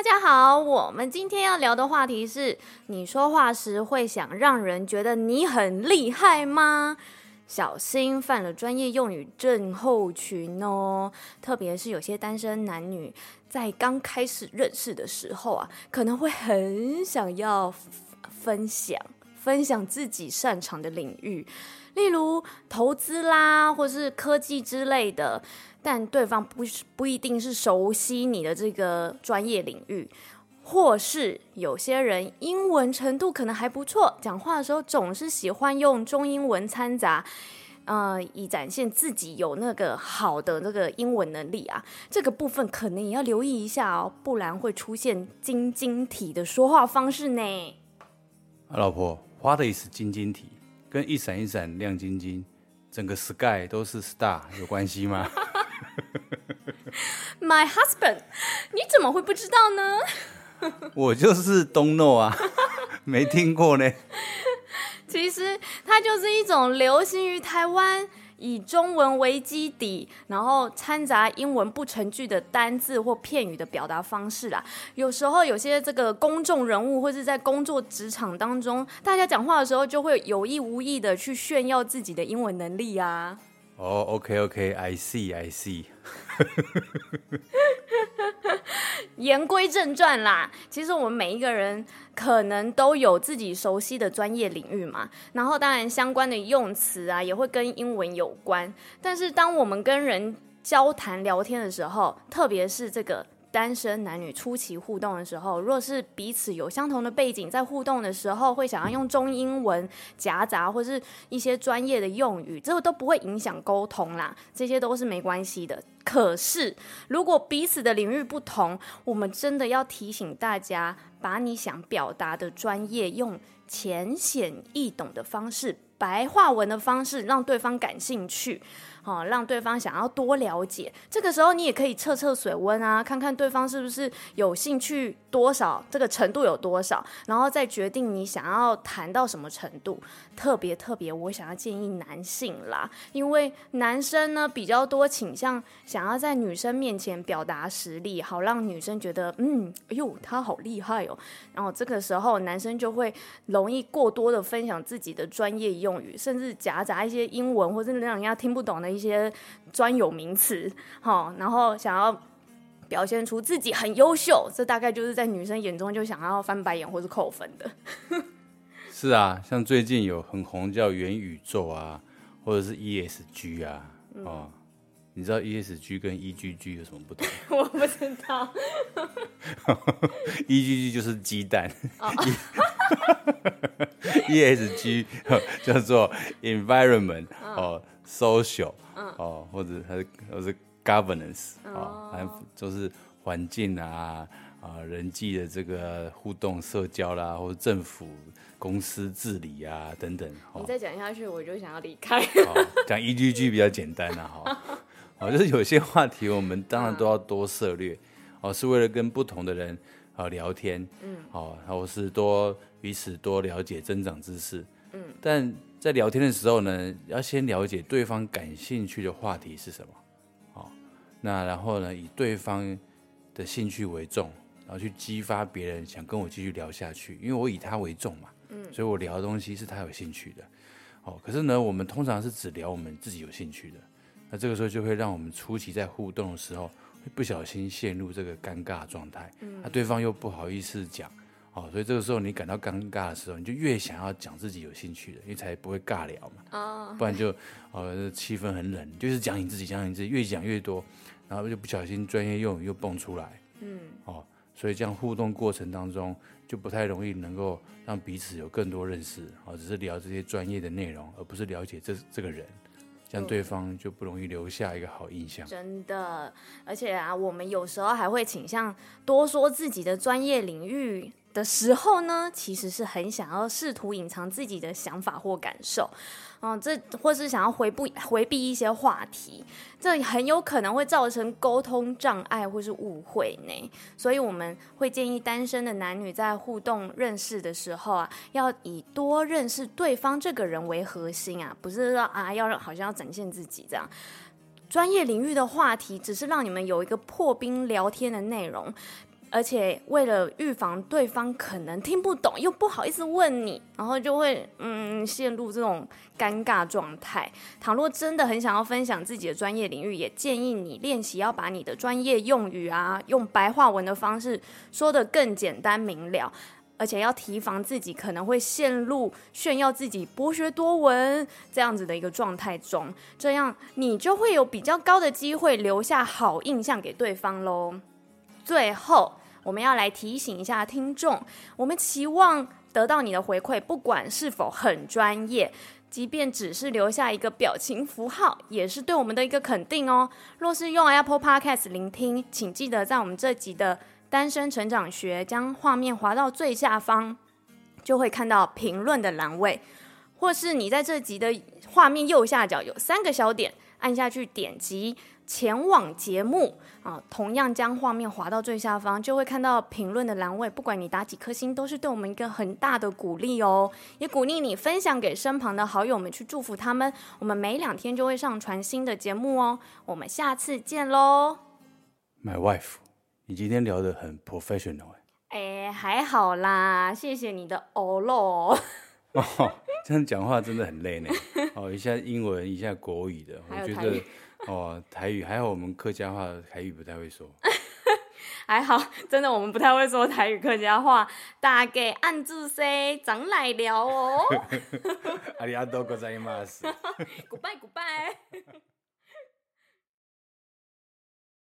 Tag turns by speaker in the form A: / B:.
A: 大家好，我们今天要聊的话题是：你说话时会想让人觉得你很厉害吗？小心犯了专业用语症候群哦。特别是有些单身男女在刚开始认识的时候啊，可能会很想要分享分享自己擅长的领域，例如投资啦，或是科技之类的。但对方不是不一定是熟悉你的这个专业领域，或是有些人英文程度可能还不错，讲话的时候总是喜欢用中英文掺杂，呃，以展现自己有那个好的那个英文能力啊。这个部分可能也要留意一下哦，不然会出现晶晶体的说话方式呢。
B: 老婆花的意思晶晶体？跟一闪一闪亮晶晶，整个 sky 都是 star 有关系吗？
A: My husband，你怎么会不知道呢？
B: 我就是 don't know 啊，没听过呢。
A: 其实它就是一种流行于台湾，以中文为基底，然后掺杂英文不成句的单字或片语的表达方式啦。有时候有些这个公众人物或是在工作职场当中，大家讲话的时候就会有意无意的去炫耀自己的英文能力啊。
B: 哦、，OK，OK，I see，I see。
A: 言归正传啦，其实我们每一个人可能都有自己熟悉的专业领域嘛，然后当然相关的用词啊也会跟英文有关。但是当我们跟人交谈聊天的时候，特别是这个。单身男女初期互动的时候，若是彼此有相同的背景，在互动的时候会想要用中英文夹杂，或是一些专业的用语，这个都不会影响沟通啦，这些都是没关系的。可是，如果彼此的领域不同，我们真的要提醒大家，把你想表达的专业用浅显易懂的方式，白话文的方式，让对方感兴趣。好，让对方想要多了解。这个时候，你也可以测测水温啊，看看对方是不是有兴趣多少，这个程度有多少，然后再决定你想要谈到什么程度。特别特别，我想要建议男性啦，因为男生呢比较多倾向想要在女生面前表达实力，好让女生觉得，嗯，哎呦，他好厉害哦。然后这个时候，男生就会容易过多的分享自己的专业用语，甚至夹杂一些英文，或者让人家听不懂的。一些专有名词，哈，然后想要表现出自己很优秀，这大概就是在女生眼中就想要翻白眼或是扣分的。
B: 是啊，像最近有很红叫元宇宙啊，或者是 ESG 啊，嗯、哦，你知道 ESG 跟 EGG 有什么不同？
A: 我不知道。
B: EGG 就是鸡蛋。Oh. ESG 叫做 Environment 哦。social，哦，或者它是，或是 governance，哦，反正就是环境啊，啊，人际的这个互动、社交啦，或者政府、公司治理啊等等。
A: 你再讲下去，我就想要离开。
B: 讲 EGG 比较简单啊，哈，哦，就是有些话题我们当然都要多涉略，哦，是为了跟不同的人啊聊天，嗯，哦，或是多彼此多了解、增长知识，嗯，但。在聊天的时候呢，要先了解对方感兴趣的话题是什么，好，那然后呢，以对方的兴趣为重，然后去激发别人想跟我继续聊下去，因为我以他为重嘛，嗯，所以我聊的东西是他有兴趣的，哦，可是呢，我们通常是只聊我们自己有兴趣的，那这个时候就会让我们初期在互动的时候会不小心陷入这个尴尬状态，嗯，那对方又不好意思讲。哦，所以这个时候你感到尴尬的时候，你就越想要讲自己有兴趣的，因为才不会尬聊嘛。哦，不然就呃气氛很冷，就是讲你自己，讲你自己，越讲越多，然后就不小心专业用语又蹦出来。嗯，哦，所以这样互动过程当中就不太容易能够让彼此有更多认识。哦，只是聊这些专业的内容，而不是了解这这个人，这样对方就不容易留下一个好印象。
A: 真的，而且啊，我们有时候还会倾向多说自己的专业领域。的时候呢，其实是很想要试图隐藏自己的想法或感受，嗯，这或是想要回避回避一些话题，这很有可能会造成沟通障碍或是误会呢。所以我们会建议单身的男女在互动认识的时候啊，要以多认识对方这个人为核心啊，不是说啊要好像要展现自己这样。专业领域的话题只是让你们有一个破冰聊天的内容。而且为了预防对方可能听不懂又不好意思问你，然后就会嗯陷入这种尴尬状态。倘若真的很想要分享自己的专业领域，也建议你练习要把你的专业用语啊，用白话文的方式说得更简单明了，而且要提防自己可能会陷入炫耀自己博学多闻这样子的一个状态中，这样你就会有比较高的机会留下好印象给对方喽。最后。我们要来提醒一下听众，我们期望得到你的回馈，不管是否很专业，即便只是留下一个表情符号，也是对我们的一个肯定哦。若是用 Apple Podcast 聆听，请记得在我们这集的单身成长学，将画面滑到最下方，就会看到评论的栏位，或是你在这集的画面右下角有三个小点，按下去点击。前往节目啊，同样将画面滑到最下方，就会看到评论的栏位。不管你打几颗星，都是对我们一个很大的鼓励哦。也鼓励你分享给身旁的好友们，去祝福他们。我们每两天就会上传新的节目哦。我们下次见喽。
B: My wife，你今天聊得很 professional
A: 哎，还好啦，谢谢你的哦喽。
B: 哦，这样讲话真的很累呢。哦，一下英文，一下国语的，我觉得。哦，台语还好，我们客家话台语不太会说，
A: 还好，真的我们不太会说台语客家话。大家按住说，长来了哦。阿里阿多，ございます。Goodbye，Goodbye。